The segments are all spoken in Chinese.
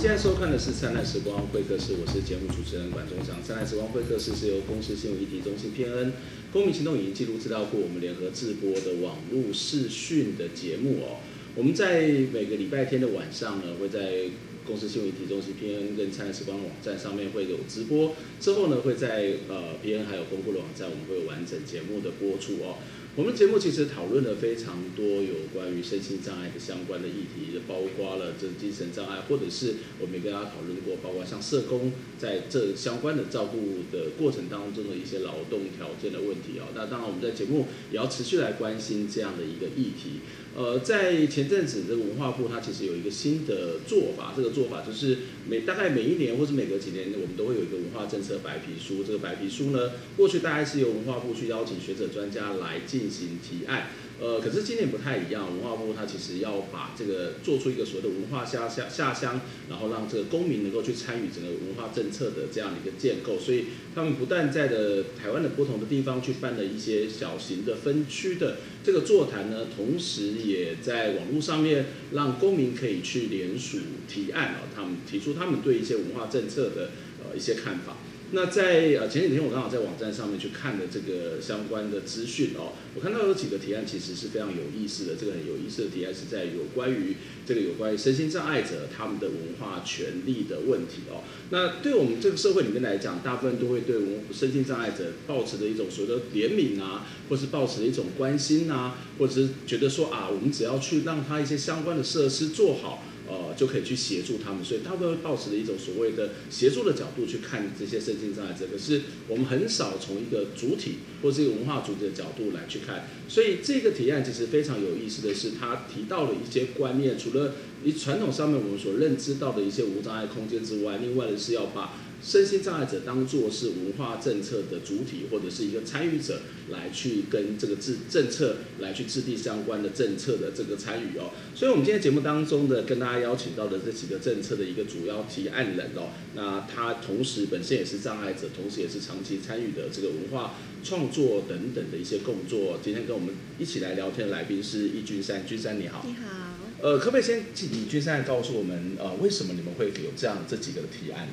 现在收看的是《灿烂时光会客室》，我是节目主持人管中祥。《灿烂时光会客室》是由公司新闻议题中心 P N、公民行动影音记录资料库我们联合制播的网络视讯的节目哦。我们在每个礼拜天的晚上呢，会在公司新闻议题中心 P N 跟《灿烂时光》网站上面会有直播，之后呢会在呃 P N 还有公布的网站，我们会有完整节目的播出哦。我们节目其实讨论了非常多有关于身心障碍的相关的议题，包括了这精神障碍，或者是我们也跟大家讨论过，包括像社工在这相关的照顾的过程当中的一些劳动条件的问题哦。那当然，我们在节目也要持续来关心这样的一个议题。呃，在前阵子，这个文化部它其实有一个新的做法，这个做法就是每大概每一年或是每隔几年，我们都会有一个文化政策白皮书。这个白皮书呢，过去大概是由文化部去邀请学者专家来进行提案。呃，可是今年不太一样，文化部它其实要把这个做出一个所谓的文化下乡下乡，然后让这个公民能够去参与整个文化政策的这样的一个建构，所以他们不但在的台湾的不同的地方去办了一些小型的分区的这个座谈呢，同时也在网络上面让公民可以去联署提案啊，他们提出他们对一些文化政策的呃一些看法。那在呃前几天我刚好在网站上面去看了这个相关的资讯哦，我看到有几个提案其实是非常有意思的。这个很有意思的提案是在有关于这个有关于身心障碍者他们的文化权利的问题哦。那对我们这个社会里面来讲，大部分都会对文身心障碍者抱持的一种所谓的怜悯啊，或是抱持的一种关心啊，或者是觉得说啊，我们只要去让他一些相关的设施做好。呃，就可以去协助他们，所以大部分抱持的一种所谓的协助的角度去看这些身心障碍者。可是我们很少从一个主体或是一个文化主体的角度来去看。所以这个提案其实非常有意思的是，他提到了一些观念，除了以传统上面我们所认知到的一些无障碍空间之外，另外的是要把。身心障碍者当做是文化政策的主体，或者是一个参与者，来去跟这个制政策来去制定相关的政策的这个参与哦。所以，我们今天节目当中的跟大家邀请到的这几个政策的一个主要提案人哦，那他同时本身也是障碍者，同时也是长期参与的这个文化创作等等的一些工作。今天跟我们一起来聊天的来宾是易君山，君山你好。你好。呃，可不可以先请君山告诉我们，呃，为什么你们会有这样这几个提案？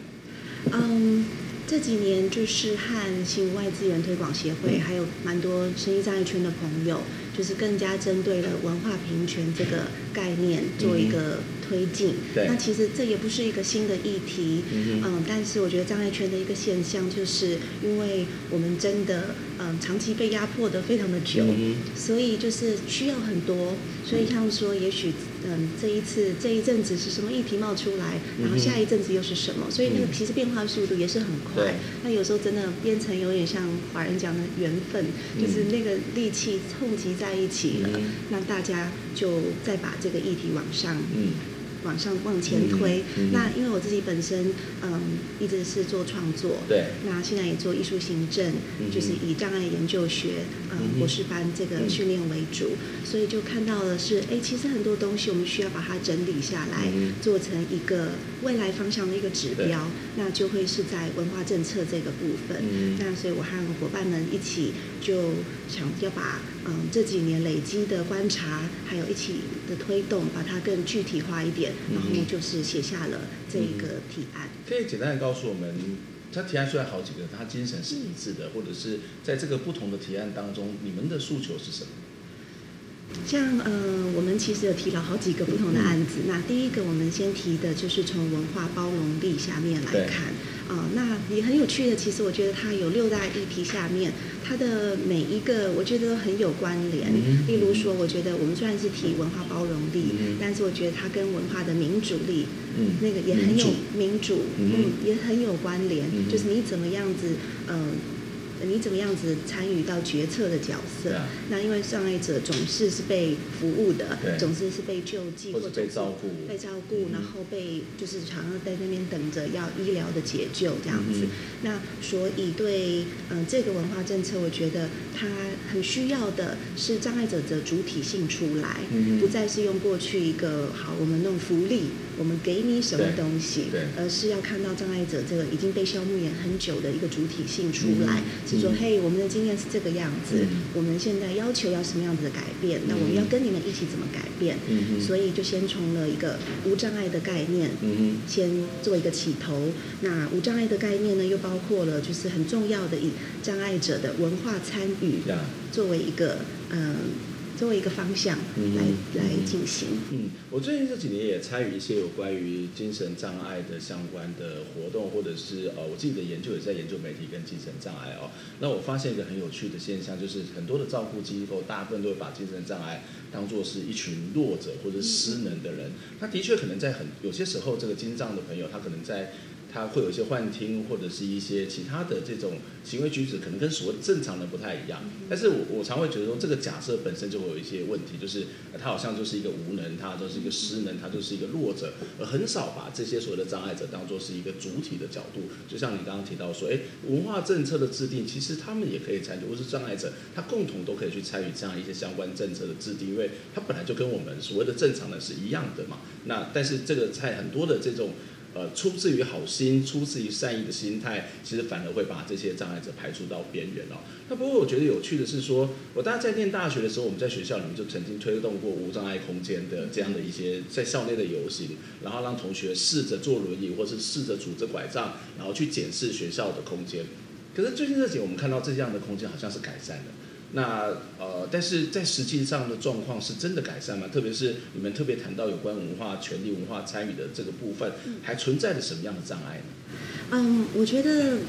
嗯，这几年就是和新外资源推广协会，还有蛮多生意障碍圈的朋友，就是更加针对了文化平权这个概念做一个推进。对，那其实这也不是一个新的议题。嗯，但是我觉得障碍圈的一个现象，就是因为我们真的嗯长期被压迫的非常的久，所以就是需要很多。所以像说，也许。嗯，这一次这一阵子是什么议题冒出来，然后下一阵子又是什么？所以那个其实变化速度也是很快。那有时候真的变成有点像华人讲的缘分，就是那个力气凑集在一起了，那大家就再把这个议题往上。往上往前推，嗯嗯、那因为我自己本身嗯一直是做创作，对，那现在也做艺术行政，嗯、就是以障碍研究学嗯博士班这个训练为主，嗯、所以就看到的是，哎，其实很多东西我们需要把它整理下来，嗯、做成一个未来方向的一个指标，那就会是在文化政策这个部分。嗯、那所以我和伙伴们一起就想要把嗯这几年累积的观察，还有一起的推动，把它更具体化一点。然后就是写下了这一个提案。可以简单的告诉我们，他提案出来好几个，他精神是一致的，或者是在这个不同的提案当中，你们的诉求是什么？像呃，我们其实有提了好几个不同的案子。那第一个，我们先提的就是从文化包容力下面来看。啊、呃，那也很有趣的，其实我觉得它有六大议题下面，它的每一个我觉得都很有关联。例如说，我觉得我们虽然是提文化包容力，但是我觉得它跟文化的民主力，那个也很有民主，嗯，也很有关联。就是你怎么样子，嗯、呃。你怎么样子参与到决策的角色？啊、那因为障碍者总是是被服务的，对。总是是被救济或者被照顾，被照顾，然后被就是常常在那边等着要医疗的解救这样子。嗯、那所以对嗯、呃、这个文化政策，我觉得它很需要的是障碍者的主体性出来，嗯、不再是用过去一个好我们弄福利，我们给你什么东西，而是要看到障碍者这个已经被消灭很久的一个主体性出来。嗯是说，嘿，我们的经验是这个样子，嗯、我们现在要求要什么样子的改变？那我们要跟你们一起怎么改变？嗯、所以就先从了一个无障碍的概念，嗯、先做一个起头。那无障碍的概念呢，又包括了就是很重要的以障碍者的文化参与作为一个嗯。作为一个方向来、嗯、来进行。嗯，我最近这几年也参与一些有关于精神障碍的相关的活动，或者是呃，我自己的研究也在研究媒体跟精神障碍哦。那我发现一个很有趣的现象，就是很多的照顾机构，大部分都会把精神障碍当做是一群弱者或者失能的人。他的确可能在很有些时候，这个精障的朋友，他可能在。他会有一些幻听，或者是一些其他的这种行为举止，可能跟所谓正常人不太一样。但是我我常会觉得说，这个假设本身就会有一些问题，就是他好像就是一个无能，他就是一个失能，他就是一个弱者，而很少把这些所谓的障碍者当作是一个主体的角度。就像你刚刚提到说，哎，文化政策的制定，其实他们也可以参与，或是障碍者，他共同都可以去参与这样一些相关政策的制定，因为他本来就跟我们所谓的正常人是一样的嘛。那但是这个在很多的这种。呃，出自于好心，出自于善意的心态，其实反而会把这些障碍者排除到边缘哦。那不过我觉得有趣的是说，我大家在念大学的时候，我们在学校里面就曾经推动过无障碍空间的这样的一些在校内的游行，然后让同学试着坐轮椅，或是试着拄着拐杖，然后去检视学校的空间。可是最近这几年，我们看到这样的空间好像是改善了。那呃，但是在实际上的状况是真的改善吗？特别是你们特别谈到有关文化权利、文化参与的这个部分，还存在着什么样的障碍呢？嗯，我觉得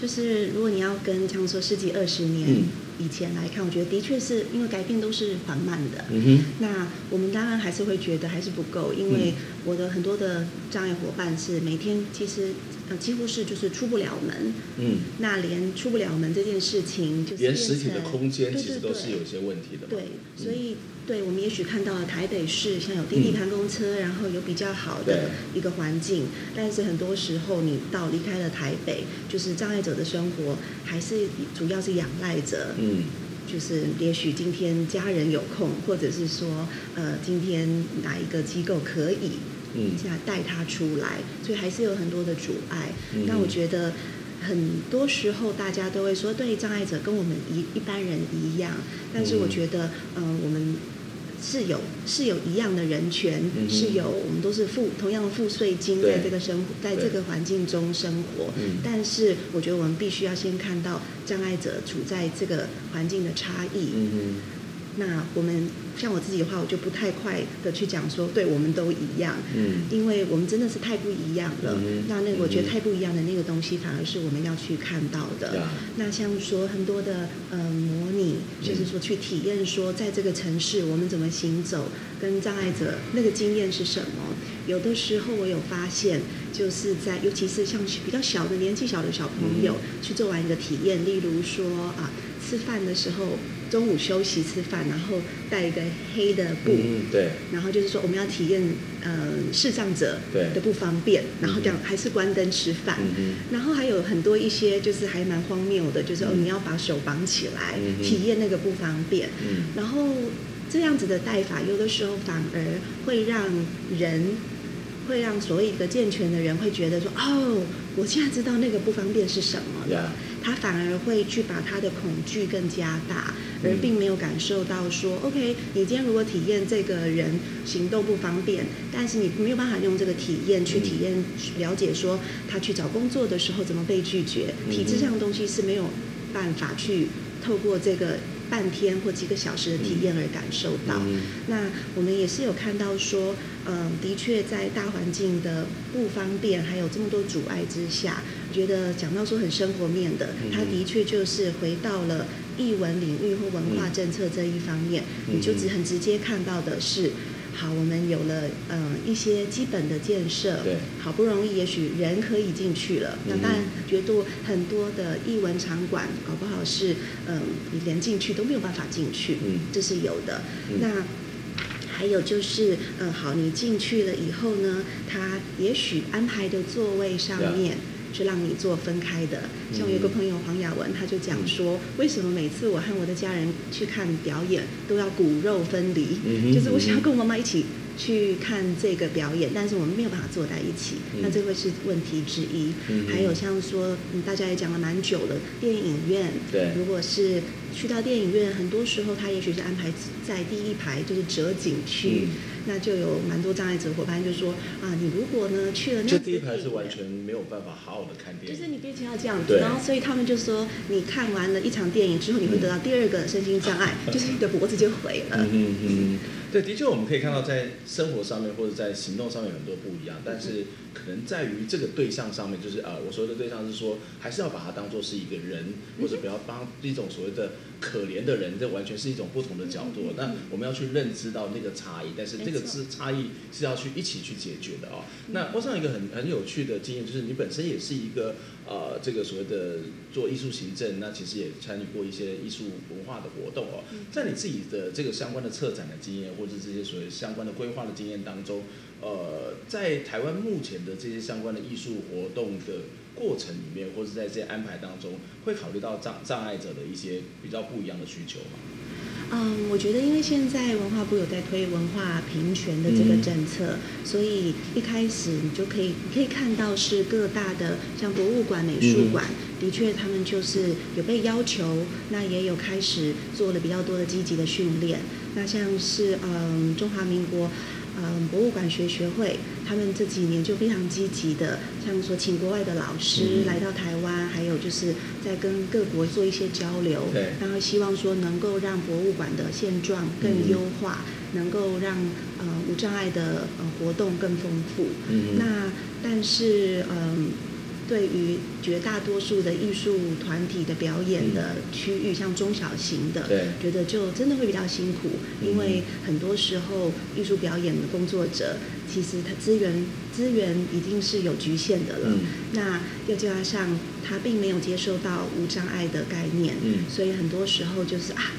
就是如果你要跟像说世纪二十年以前来看，嗯、我觉得的确是因为改变都是缓慢的。嗯哼。那我们当然还是会觉得还是不够，因为我的很多的障碍伙伴是每天其实。呃，几乎是就是出不了门，嗯，那连出不了门这件事情，就是连实体的空间其实都是有一些问题的。对，所以对我们也许看到了台北市像有滴滴盘公车，然后有比较好的一个环境，但是很多时候你到离开了台北，就是障碍者的生活还是主要是仰赖着，嗯，就是也许今天家人有空，或者是说呃今天哪一个机构可以。嗯，现在带他出来，所以还是有很多的阻碍。嗯、那我觉得很多时候大家都会说，对障碍者跟我们一一般人一样，但是我觉得，嗯、呃，我们是有是有一样的人权，嗯、是有我们都是付同样的付税金，在这个生活在这个环境中生活。但是我觉得我们必须要先看到障碍者处在这个环境的差异。嗯那我们像我自己的话，我就不太快的去讲说，对，我们都一样，嗯，因为我们真的是太不一样了。嗯、那那个我觉得太不一样的那个东西，反而是我们要去看到的。嗯、那像说很多的呃模拟，就是说去体验说，在这个城市我们怎么行走，跟障碍者那个经验是什么？有的时候我有发现，就是在尤其是像比较小的年纪小的小朋友、嗯、去做完一个体验，例如说啊，吃饭的时候。中午休息吃饭，然后带一个黑的布，嗯，对，然后就是说我们要体验，呃，视障者的不方便，然后这样还是关灯吃饭，嗯，然后还有很多一些就是还蛮荒谬的，就是、嗯、哦你要把手绑起来，体验那个不方便，嗯，然后这样子的带法，有的时候反而会让人，会让所谓一个健全的人会觉得说，哦，我现在知道那个不方便是什么了。他反而会去把他的恐惧更加大，而并没有感受到说、嗯、，OK，你今天如果体验这个人行动不方便，但是你没有办法用这个体验去体验、嗯、了解说他去找工作的时候怎么被拒绝，嗯、体制上的东西是没有办法去透过这个。半天或几个小时的体验而感受到，嗯、那我们也是有看到说，嗯、呃，的确在大环境的不方便，还有这么多阻碍之下，觉得讲到说很生活面的，它的确就是回到了艺文领域或文化政策这一方面，嗯、你就只很直接看到的是。好，我们有了嗯、呃、一些基本的建设，对，好不容易也许人可以进去了，嗯、那当然觉得很多的艺文场馆搞不好是嗯、呃、你连进去都没有办法进去，嗯，这是有的。嗯、那还有就是嗯、呃、好，你进去了以后呢，他也许安排的座位上面。Yeah. 是让你做分开的。像我有个朋友黄雅文，他就讲说，为什么每次我和我的家人去看表演都要骨肉分离？就是我想要跟我妈妈一起。去看这个表演，但是我们没有办法坐在一起，嗯、那这会是问题之一。嗯、还有像说，大家也讲了蛮久了，电影院，对，如果是去到电影院，很多时候他也许是安排在第一排，就是折景区。嗯那就有蛮多障碍者伙伴就说啊，你如果呢去了那，就第一排是完全没有办法好好的看电影，就是你必须要这样子，然后所以他们就说，你看完了一场电影之后，你会得到第二个身心障碍，嗯、就是你的脖子就毁了。嗯嗯嗯，对，的确我们可以看到在生活上面或者在行动上面很多不一样，但是可能在于这个对象上面，就是啊，我说的对象是说，还是要把它当做是一个人，或者不要当一种所谓的。可怜的人，这完全是一种不同的角度。那我们要去认知到那个差异，但是这个是差异是要去一起去解决的哦。那我上一个很很有趣的经验，就是你本身也是一个呃，这个所谓的做艺术行政，那其实也参与过一些艺术文化的活动哦。在你自己的这个相关的策展的经验，或者这些所谓相关的规划的经验当中，呃，在台湾目前的这些相关的艺术活动的。过程里面，或者在这些安排当中，会考虑到障障碍者的一些比较不一样的需求吗？嗯，我觉得因为现在文化部有在推文化平权的这个政策，嗯、所以一开始你就可以你可以看到是各大的像博物馆、美术馆，嗯、的确他们就是有被要求，那也有开始做了比较多的积极的训练。那像是嗯中华民国。嗯，博物馆学学会，他们这几年就非常积极的，像说请国外的老师来到台湾，嗯、还有就是在跟各国做一些交流，对然后希望说能够让博物馆的现状更优化，嗯、能够让呃无障碍的呃活动更丰富。嗯，那但是嗯。对于绝大多数的艺术团体的表演的区域，嗯、像中小型的，觉得就真的会比较辛苦，嗯、因为很多时候艺术表演的工作者，其实他资源资源已经是有局限的了。嗯、那又加上他并没有接受到无障碍的概念，嗯、所以很多时候就是啊。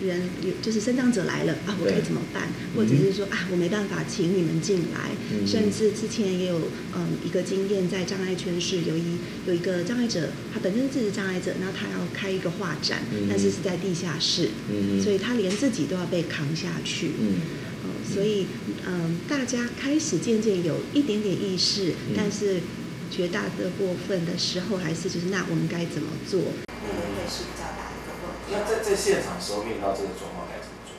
人有就是身障者来了啊，我该怎么办？或者是说啊，我没办法请你们进来。嗯、甚至之前也有嗯一个经验，在障碍圈是有一有一个障碍者，他本身自己是障碍者，那他要开一个画展，嗯、但是是在地下室，嗯、所以他连自己都要被扛下去。嗯，嗯所以嗯，大家开始渐渐有一点点意识，嗯、但是绝大的部分的时候，还是就是那我们该怎么做？那在在现场时候遇到这个状况该怎么做？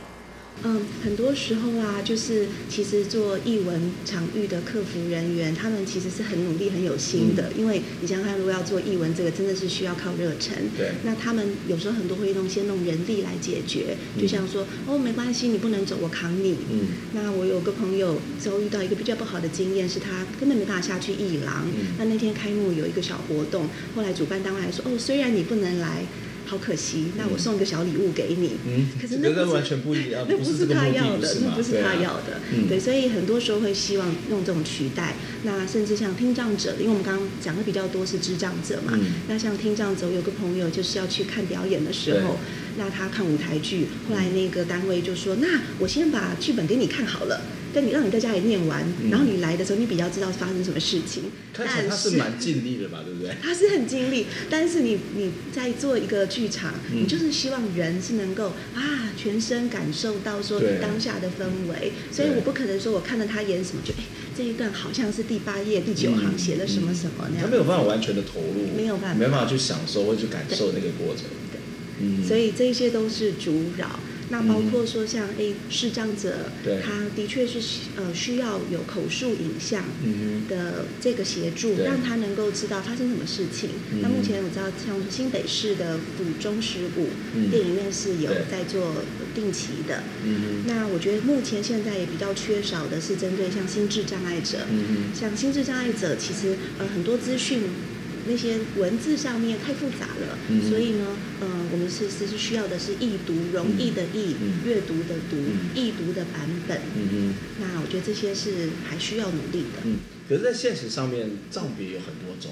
嗯，很多时候啊，就是其实做译文场域的客服人员，他们其实是很努力、很有心的。嗯、因为你想想看，如果要做译文这个，真的是需要靠热忱。对。那他们有时候很多会弄先弄人力来解决，就像说，嗯、哦，没关系，你不能走，我扛你。嗯。那我有个朋友遭遇到一个比较不好的经验，是他根本没办法下去艺廊。嗯。那那天开幕有一个小活动，后来主办单位还说，哦，虽然你不能来。好可惜，那我送个小礼物给你。嗯，可是那不是完全不一样，那不是他要的，那不是他要的。对，所以很多时候会希望用这种取代。那甚至像听障者，因为我们刚刚讲的比较多是智障者嘛。那像听障者，我有个朋友就是要去看表演的时候，那他看舞台剧，后来那个单位就说：“那我先把剧本给你看好了。”但你让你在家里念完，嗯、然后你来的时候，你比较知道发生什么事情。看起来他是蛮尽力的吧，对不对？他是很尽力，但是你你在做一个剧场，嗯、你就是希望人是能够啊全身感受到说你当下的氛围，所以我不可能说我看到他演什么，就哎这一段好像是第八页第九行写了什么什么那样，他没有办法完全的投入，没有办法，没办法去享受或去感受那个过程。对，嗯，所以这些都是阻扰。那包括说像诶视障者，他的确是呃需要有口述影像的这个协助，对让他能够知道发生什么事情。嗯、那目前我知道像新北市的府中十五电影院是有在做定期的。嗯、那我觉得目前现在也比较缺少的是针对像心智障碍者，嗯、像心智障碍者其实呃很多资讯。那些文字上面太复杂了，嗯、所以呢，呃，我们是是是需要的是易读容易的易，嗯、阅读的读，嗯、易读的版本。嗯嗯。那我觉得这些是还需要努力的。嗯。可是，在现实上面，障别有很多种，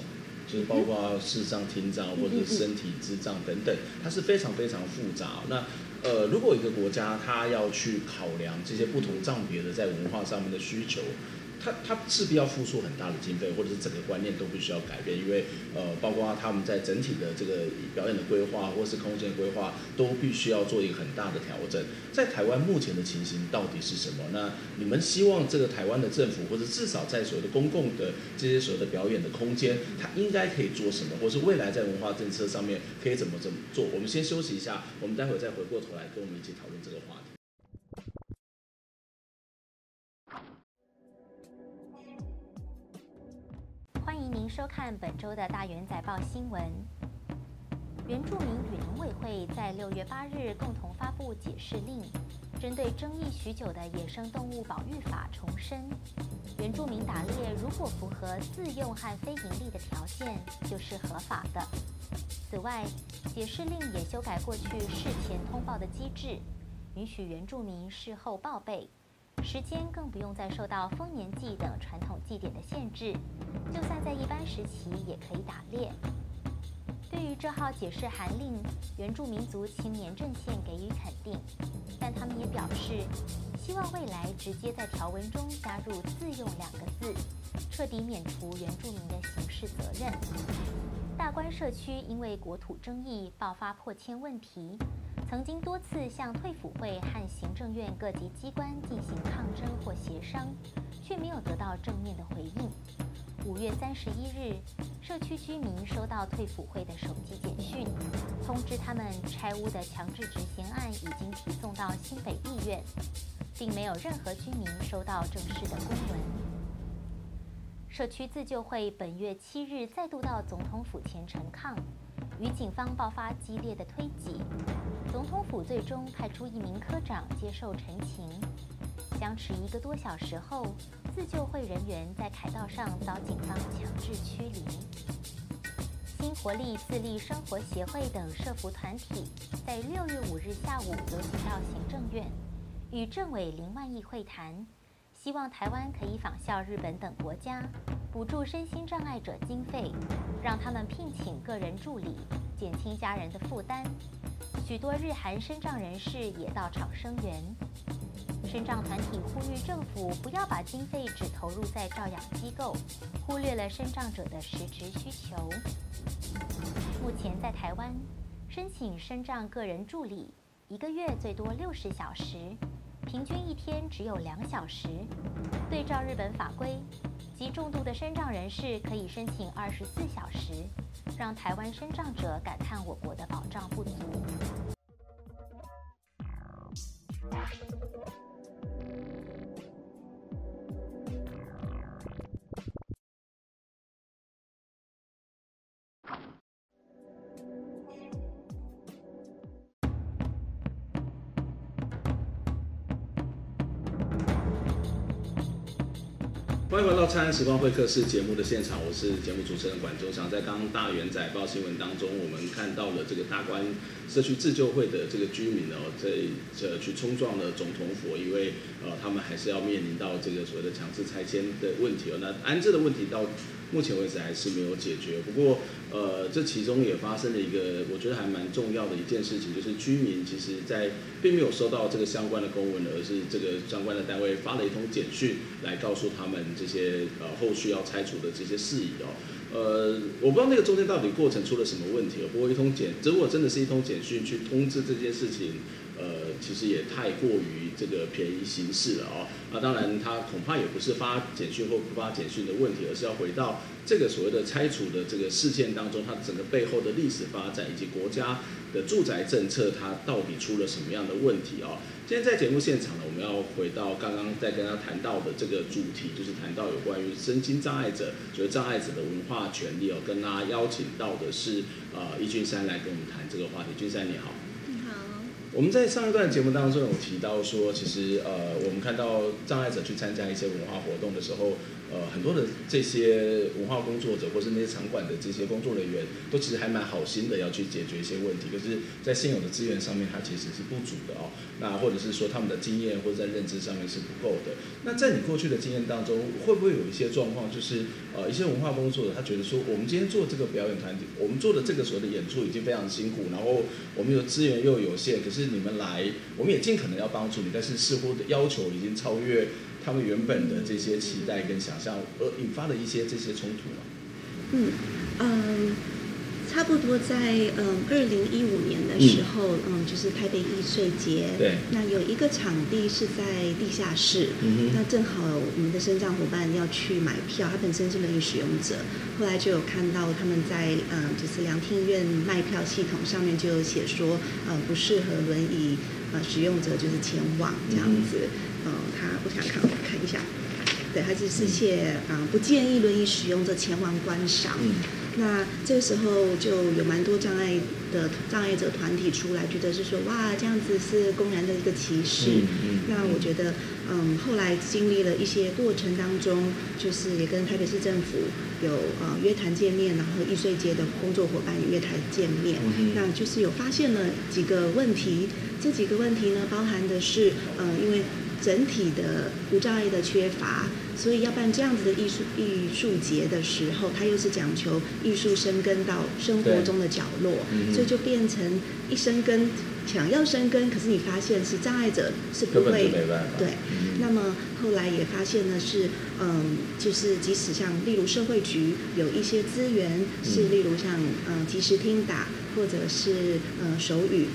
就是包括视障、听障或者身体智障等等，它是非常非常复杂。那呃，如果一个国家它要去考量这些不同障别的在文化上面的需求。他他势必要付出很大的经费，或者是整个观念都必须要改变，因为呃，包括他们在整体的这个表演的规划或是空间规划，都必须要做一个很大的调整。在台湾目前的情形到底是什么？那你们希望这个台湾的政府，或者至少在所谓的公共的这些所谓的表演的空间，它应该可以做什么，或是未来在文化政策上面可以怎么怎么做？我们先休息一下，我们待会再回过头来跟我们一起讨论这个话题。收看本周的大元载报新闻。原住民与农委会在六月八日共同发布解释令，针对争议许久的野生动物保育法重申，原住民打猎如果符合自用和非营利的条件，就是合法的。此外，解释令也修改过去事前通报的机制，允许原住民事后报备。时间更不用再受到丰年祭等传统祭典的限制，就算在一般时期也可以打猎。对于这号解释函令，原住民族青年阵线给予肯定，但他们也表示，希望未来直接在条文中加入“自用”两个字，彻底免除原住民的刑事责任。大关社区因为国土争议爆发破迁问题。曾经多次向退辅会和行政院各级机关进行抗争或协商，却没有得到正面的回应。五月三十一日，社区居民收到退辅会的手机简讯，通知他们拆屋的强制执行案已经提送到新北地院，并没有任何居民收到正式的公文。社区自救会本月七日再度到总统府前陈抗。与警方爆发激烈的推挤，总统府最终派出一名科长接受陈情。僵持一个多小时后，自救会人员在凯道上遭警方强制驱离。新活力自立生活协会等社福团体在六月五日下午游行到行政院，与政委林万亿会谈，希望台湾可以仿效日本等国家。补助身心障碍者经费，让他们聘请个人助理，减轻家人的负担。许多日韩身障人士也到场声援。身障团体呼吁政府不要把经费只投入在照养机构，忽略了身障者的实质需求。目前在台湾，申请身障个人助理，一个月最多六十小时，平均一天只有两小时。对照日本法规。极重度的身障人士可以申请二十四小时，让台湾身障者感叹我国的保障不足。欢迎来到《灿烂时光会客室》节目的现场，我是节目主持人管中祥。在刚刚大元载报新闻当中，我们看到了这个大关社区自救会的这个居民哦，在这去冲撞了总统府，因为呃，他们还是要面临到这个所谓的强制拆迁的问题哦。那安置的问题到目前为止还是没有解决。不过，呃，这其中也发生了一个我觉得还蛮重要的一件事情，就是居民其实，在并没有收到这个相关的公文，而是这个相关的单位发了一通简讯来告诉他们这些呃后续要拆除的这些事宜哦。呃，我不知道那个中间到底过程出了什么问题。不过一通简，如果真的是一通简讯去通知这件事情，呃，其实也太过于这个便宜行事了哦。那当然，他恐怕也不是发简讯或不发简讯的问题，而是要回到这个所谓的拆除的这个事件当中，它整个背后的历史发展以及国家的住宅政策，它到底出了什么样的问题哦。今天在节目现场呢，我们要回到刚刚在跟他谈到的这个主题，就是谈到有关于身心障碍者，就是障碍者的文化权利哦。跟他邀请到的是呃易俊山来跟我们谈这个话题。君山你好。我们在上一段节目当中有提到说，其实呃，我们看到障碍者去参加一些文化活动的时候，呃，很多的这些文化工作者或是那些场馆的这些工作人员，都其实还蛮好心的要去解决一些问题，可是，在现有的资源上面，它其实是不足的哦。那或者是说他们的经验或者在认知上面是不够的。那在你过去的经验当中，会不会有一些状况，就是呃，一些文化工作者他觉得说，我们今天做这个表演团体，我们做的这个所谓的演出已经非常辛苦，然后我们有资源又有限，可。是你们来，我们也尽可能要帮助你，但是似乎的要求已经超越他们原本的这些期待跟想象，而引发的一些这些冲突吗。嗯嗯。差不多在嗯二零一五年的时候，嗯，嗯就是台北艺穗节，对，那有一个场地是在地下室，嗯，那正好我们的身障伙伴要去买票，他本身是轮椅使用者，后来就有看到他们在嗯就是两厅院卖票系统上面就有写说，呃不适合轮椅呃使用者就是前往这样子，嗯，他我想看我看一下，对，他就是写啊、嗯、不建议轮椅使用者前往观赏。嗯那这个时候就有蛮多障碍的障碍者团体出来，觉得是说哇，这样子是公然的一个歧视。嗯嗯、那我觉得，嗯，后来经历了一些过程当中，就是也跟台北市政府有呃约谈见面，然后艺穗节的工作伙伴也约谈见面，嗯，那就是有发现了几个问题。这几个问题呢，包含的是，呃，因为整体的无障碍的缺乏。所以要办这样子的艺术艺术节的时候，它又是讲求艺术生根到生活中的角落，嗯、所以就变成一生根，想要生根，可是你发现是障碍者是不会，对、嗯。那么后来也发现呢是，嗯，就是即使像例如社会局有一些资源，是例如像嗯即时听打或者是嗯手语。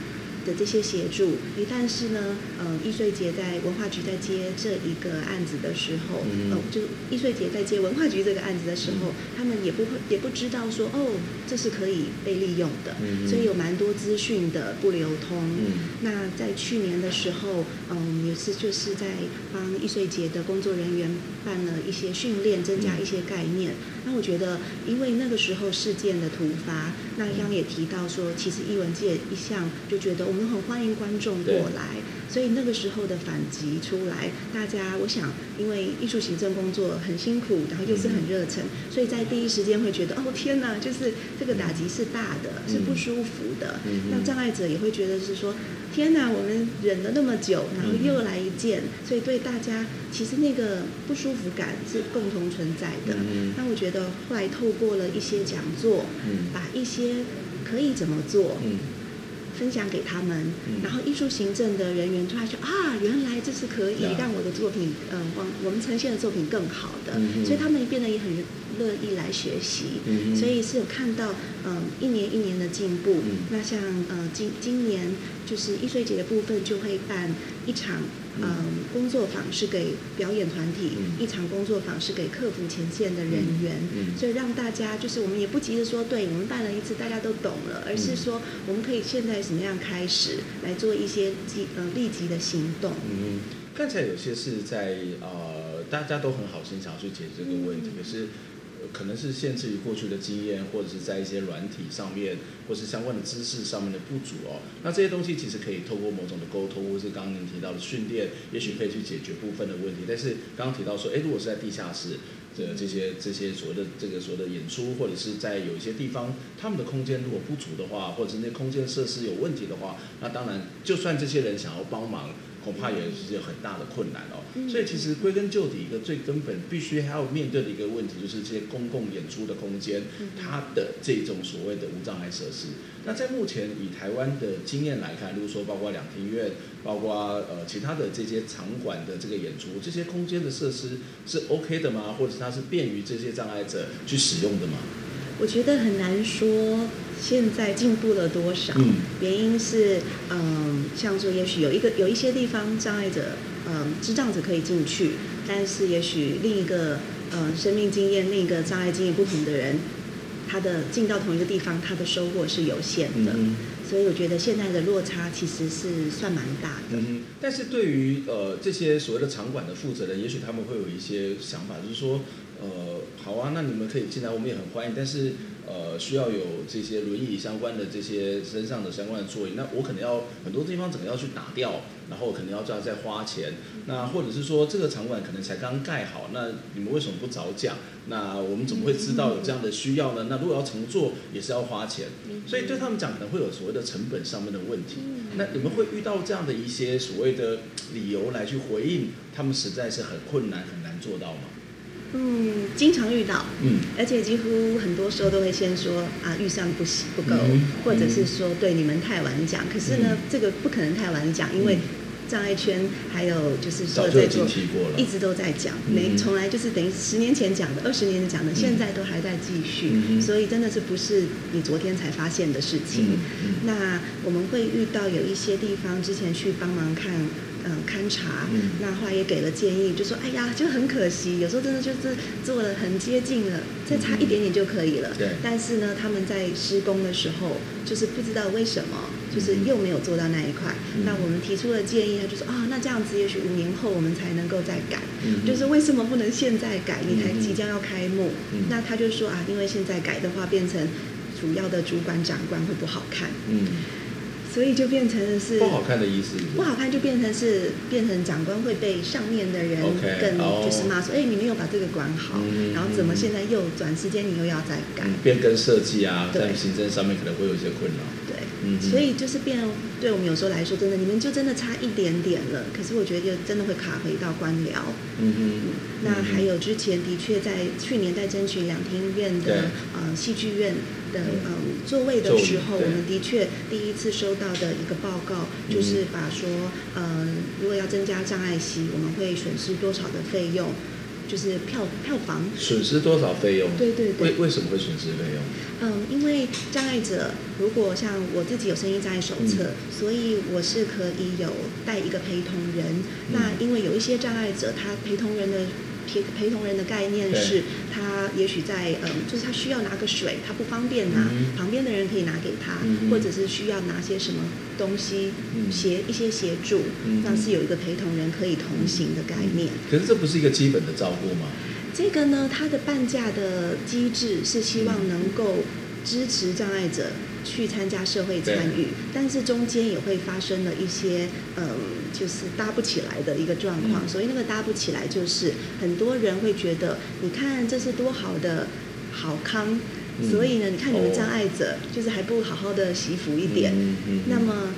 的这些协助，但是呢，呃，艺穗节在文化局在接这一个案子的时候，嗯、呃，就艺穗节在接文化局这个案子的时候，嗯、他们也不会也不知道说，哦，这是可以被利用的，嗯、所以有蛮多资讯的不流通。嗯、那在去年的时候，嗯，也是就是在帮艺穗节的工作人员办了一些训练，增加一些概念。嗯、那我觉得，因为那个时候事件的突发，那刚刚也提到说，其实艺文界一向就觉得。我们很欢迎观众过来，所以那个时候的反击出来，大家我想，因为艺术行政工作很辛苦，然后又是很热忱，所以在第一时间会觉得，哦天哪，就是这个打击是大的，是不舒服的。那障碍者也会觉得是说，天哪，我们忍了那么久，然后又来一件，所以对大家其实那个不舒服感是共同存在的。那我觉得后来透过了一些讲座，把一些可以怎么做。分享给他们，然后艺术行政的人员突然说啊，原来这是可以让我的作品，嗯、呃，往我们呈现的作品更好的，嗯、所以他们变得也很乐意来学习，嗯、所以是有看到，嗯、呃，一年一年的进步。嗯、那像呃今今年就是艺术节的部分就会办一场。嗯，工作坊是给表演团体，嗯，一场工作坊是给客服前线的人员，所以让大家就是我们也不急着说，对，我们办了一次大家都懂了，而是说我们可以现在什么样开始来做一些即呃立即的行动。嗯，看起来有些是在呃大家都很好心想要去解决这个问题，嗯，可是。可能是限制于过去的经验，或者是在一些软体上面，或是相关的知识上面的不足哦。那这些东西其实可以透过某种的沟通，或是刚刚您提到的训练，也许可以去解决部分的问题。但是刚刚提到说，诶，如果是在地下室的这些这些所谓的这个所谓的演出，或者是在有一些地方，他们的空间如果不足的话，或者是那空间设施有问题的话，那当然，就算这些人想要帮忙。恐怕也是有很大的困难哦，所以其实归根究底，一个最根本必须还要面对的一个问题，就是这些公共演出的空间，它的这种所谓的无障碍设施。那在目前以台湾的经验来看，例如说包括两厅院，包括呃其他的这些场馆的这个演出，这些空间的设施是 OK 的吗？或者它是便于这些障碍者去使用的吗？我觉得很难说。现在进步了多少？嗯、原因是，嗯，像说，也许有一个有一些地方障碍者，嗯，智障者可以进去，但是也许另一个，嗯，生命经验另一个障碍经验不同的人，他的进到同一个地方，他的收获是有限的。嗯、所以我觉得现在的落差其实是算蛮大的。嗯，但是对于呃这些所谓的场馆的负责人，也许他们会有一些想法，就是说，呃，好啊，那你们可以进来，我们也很欢迎，但是。呃，需要有这些轮椅相关的这些身上的相关的座椅，那我可能要很多地方整个要去打掉，然后可能要再再花钱。那或者是说这个场馆可能才刚盖好，那你们为什么不早讲？那我们怎么会知道有这样的需要呢？那如果要重做也是要花钱，所以对他们讲可能会有所谓的成本上面的问题。那你们会遇到这样的一些所谓的理由来去回应，他们实在是很困难很难做到吗？嗯，经常遇到，嗯，而且几乎很多时候都会先说啊，预算不行不够，嗯、或者是说对你们太晚讲。可是呢，嗯、这个不可能太晚讲，因为障碍圈还有就是说在做，一直都在讲，没从来就是等于十年前讲的，二十年前讲的，现在都还在继续，嗯、所以真的是不是你昨天才发现的事情。那我们会遇到有一些地方之前去帮忙看。嗯，勘察，嗯、那后来也给了建议，就说，哎呀，就很可惜，有时候真的就是做了很接近了，再差一点点就可以了。对、嗯。但是呢，他们在施工的时候，就是不知道为什么，就是又没有做到那一块。嗯、那我们提出了建议，他就说，啊，那这样子，也许五年后我们才能够再改。嗯。就是为什么不能现在改？你才即将要开幕。嗯。那他就说啊，因为现在改的话，变成主要的主管长官会不好看。嗯。所以就变成的是不好看的意思，不好看就变成是变成长官会被上面的人更就是骂说，哎，你没有把这个管好，然后怎么现在又短时间你又要再改？变更设计啊，在行政上面可能会有一些困扰。对，所以就是变，对我们有时候来说，真的你们就真的差一点点了。可是我觉得就真的会卡回到官僚。嗯哼。那还有之前的确在去年在争取两厅院的呃戏剧院。的嗯座位的时候，我们的确第一次收到的一个报告，就是把说，嗯，如果要增加障碍席，我们会损失多少的费用，就是票票房损失多少费用？对对对。为为什么会损失费用？嗯，因为障碍者如果像我自己有声音障碍手册，嗯、所以我是可以有带一个陪同人。嗯、那因为有一些障碍者，他陪同人的。陪陪同人的概念是，他也许在嗯，就是他需要拿个水，他不方便拿，嗯、旁边的人可以拿给他，嗯、或者是需要拿些什么东西协、嗯、一些协助，那、嗯、是有一个陪同人可以同行的概念。可是这不是一个基本的照顾吗？这个呢，它的半价的机制是希望能够支持障碍者去参加社会参与，但是中间也会发生了一些嗯。就是搭不起来的一个状况，嗯、所以那个搭不起来，就是很多人会觉得，你看这是多好的好康，嗯、所以呢，你看你们障碍者就是还不好好的惜福一点，那么。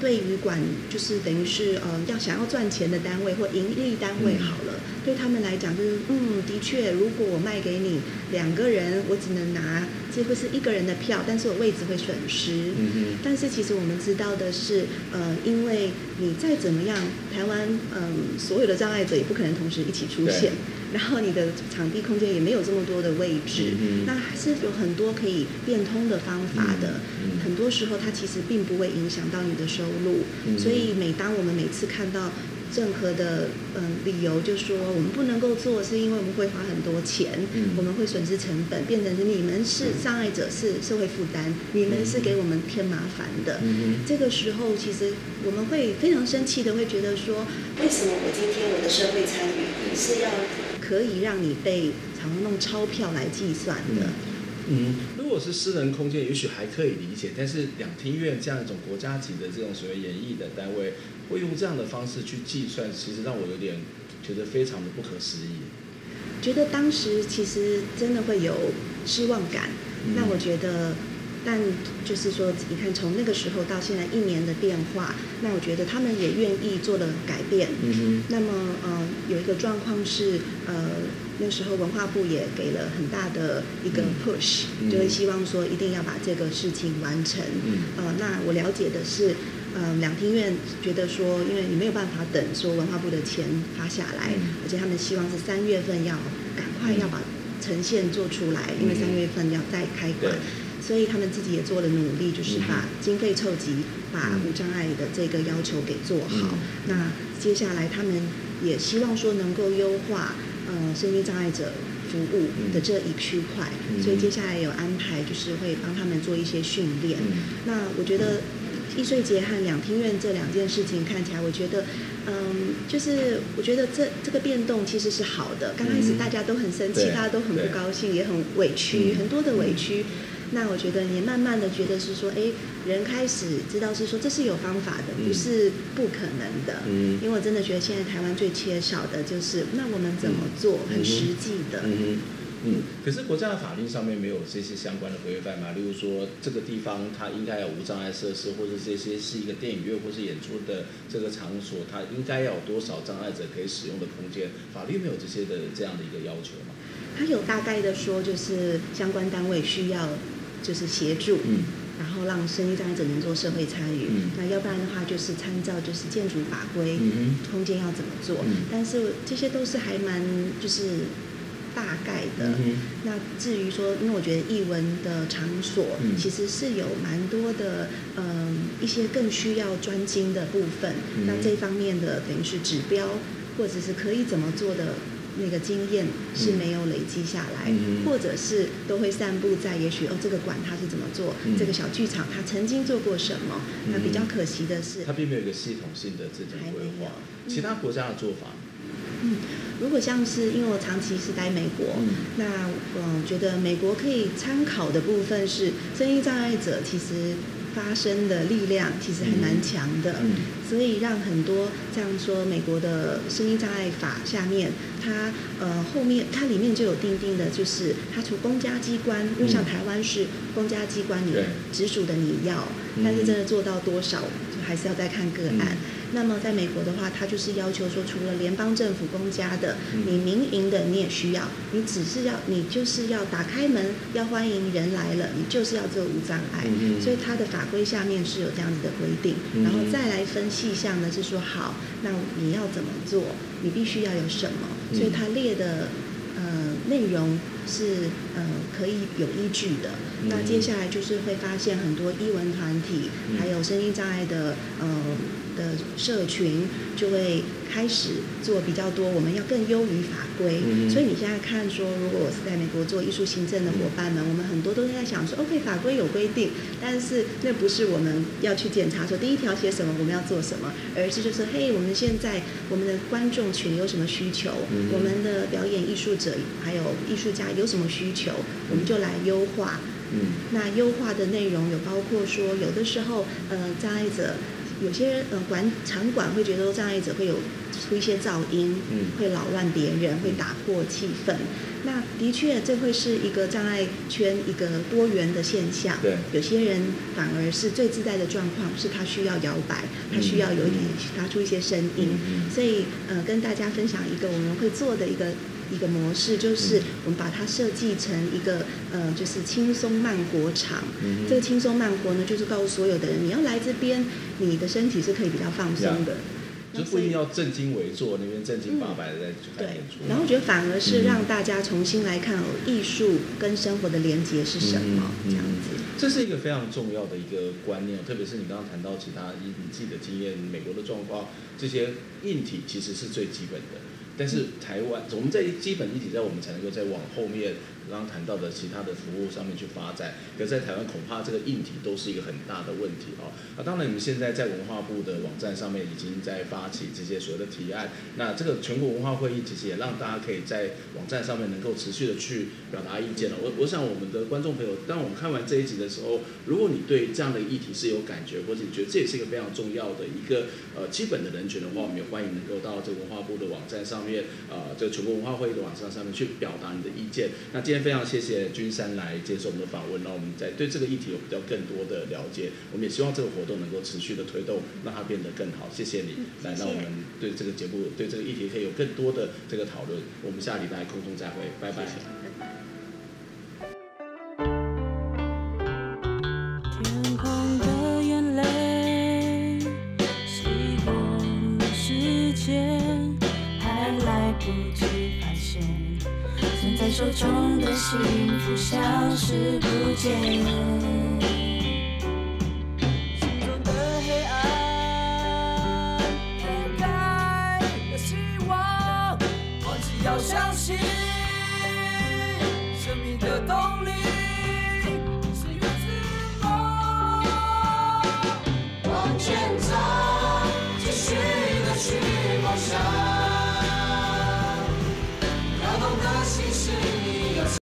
对于管就是等于是呃要想要赚钱的单位或盈利单位好了，嗯、对他们来讲就是嗯的确，如果我卖给你两个人，我只能拿这会是一个人的票，但是我位置会损失。嗯哼但是其实我们知道的是，呃，因为你再怎么样，台湾嗯、呃、所有的障碍者也不可能同时一起出现。然后你的场地空间也没有这么多的位置，嗯、那还是有很多可以变通的方法的。很多时候它其实并不会影响到你的收入，嗯、所以每当我们每次看到任何的嗯理由，就说我们不能够做，是因为我们会花很多钱，嗯、我们会损失成本，变成是你们是障碍者，是社会负担，你们是给我们添麻烦的。这个时候，其实我们会非常生气的，会觉得说，为什么我今天我的社会参与是要？可以让你被常常用钞票来计算的。嗯，如果是私人空间，也许还可以理解。但是两厅院这样一种国家级的这种所谓演艺的单位，会用这样的方式去计算，其实让我有点觉得非常的不可思议。觉得当时其实真的会有失望感。嗯、那我觉得。但就是说，你看从那个时候到现在一年的变化，那我觉得他们也愿意做了改变。嗯哼。那么，呃，有一个状况是，呃，那时候文化部也给了很大的一个 push，嗯，就会希望说一定要把这个事情完成。嗯。呃，那我了解的是，呃，两厅院觉得说，因为你没有办法等说文化部的钱发下来，嗯，而且他们希望是三月份要赶快要把呈现做出来，嗯，因为三月份要再开馆。所以他们自己也做了努力，就是把经费凑集，把无障碍的这个要求给做好。嗯、那接下来他们也希望说能够优化呃身心障碍者服务的这一区块，嗯、所以接下来有安排，就是会帮他们做一些训练。嗯、那我觉得艺穗节和两厅院这两件事情看起来，我觉得嗯，就是我觉得这这个变动其实是好的。刚开始大家都很生气，嗯、大家都很不高兴，也很委屈，嗯、很多的委屈。那我觉得你慢慢的觉得是说，哎，人开始知道是说这是有方法的，不是不可能的。嗯。因为我真的觉得现在台湾最缺少的就是，那我们怎么做很实际的。嗯，嗯嗯，可是国家的法律上面没有这些相关的规范嘛？例如说，这个地方它应该有无障碍设施，或者这些是一个电影院或是演出的这个场所，它应该要有多少障碍者可以使用的空间？法律没有这些的这样的一个要求吗？它有大概的说，就是相关单位需要就是协助，嗯，然后让身心障碍者能做社会参与。嗯，那要不然的话，就是参照就是建筑法规，嗯，空间要怎么做？嗯，但是这些都是还蛮就是。大概的，嗯、那至于说，因为我觉得艺文的场所其实是有蛮多的，嗯、呃，一些更需要专精的部分。嗯、那这方面的等于是指标，或者是可以怎么做的那个经验是没有累积下来，嗯、或者是都会散布在也许哦，这个馆它是怎么做，嗯、这个小剧场它曾经做过什么。嗯、那比较可惜的是，它并没有一个系统性的这种规划。其他国家的做法。嗯，如果像是因为我长期是待美国，嗯、那我觉得美国可以参考的部分是，声音障碍者其实发声的力量其实还蛮强的，所以让很多这样说，美国的声音障碍法下面，它呃后面它里面就有定定的，就是它除公家机关，因为像台湾是公家机关你直属的你要，嗯、但是真的做到多少，就还是要再看个案。嗯那么在美国的话，他就是要求说，除了联邦政府公家的，你民营的你也需要，你只是要你就是要打开门，要欢迎人来了，你就是要做无障碍。嗯、所以他的法规下面是有这样子的规定，然后再来分细项呢，是说好，那你要怎么做？你必须要有什么？所以他列的呃内容是呃可以有依据的。那接下来就是会发现很多艺文团体，还有声音障碍的呃。的社群就会开始做比较多，我们要更优于法规。嗯、所以你现在看说，如果我是在美国做艺术行政的伙伴们，嗯、我们很多都是在想说，OK，法规有规定，但是那不是我们要去检查说第一条写什么，我们要做什么，而是就是嘿，我们现在我们的观众群有什么需求，嗯、我们的表演艺术者还有艺术家有什么需求，我们就来优化。嗯，那优化的内容有包括说，有的时候呃，障碍者。有些人呃管场馆会觉得障碍者会有出一些噪音，嗯，会扰乱别人，会打破气氛。那的确，这会是一个障碍圈一个多元的现象。对，有些人反而是最自在的状况，是他需要摇摆，他需要有一点发出一些声音。嗯，所以呃，跟大家分享一个我们会做的一个。一个模式就是我们把它设计成一个呃，就是轻松慢活场。嗯、这个轻松慢活呢，就是告诉所有的人，你要来这边，你的身体是可以比较放松的，就不一定要正襟危坐，那边正经八百的在去看演出。然后我觉得反而是让大家重新来看哦，艺术跟生活的连结是什么？嗯、这样子，这是一个非常重要的一个观念，特别是你刚刚谈到其他以你自己的经验，美国的状况，这些硬体其实是最基本的。但是台湾，我们在基本议题在我们才能够再往后面。刚刚谈到的其他的服务上面去发展，可在台湾恐怕这个硬体都是一个很大的问题哦。啊，当然你们现在在文化部的网站上面已经在发起这些所谓的提案，那这个全国文化会议其实也让大家可以在网站上面能够持续的去表达意见了。我我想我们的观众朋友，当我们看完这一集的时候，如果你对这样的议题是有感觉，或者你觉得这也是一个非常重要的一个呃基本的人权的话，我们也欢迎能够到这个文化部的网站上面，呃，这个全国文化会议的网站上面去表达你的意见。那今天。非常谢谢君山来接受我们的访问，让我们在对这个议题有比较更多的了解。我们也希望这个活动能够持续的推动，让它变得更好。谢谢你 来，让我们对这个节目、对这个议题可以有更多的这个讨论。我们下礼拜空中再会，拜拜。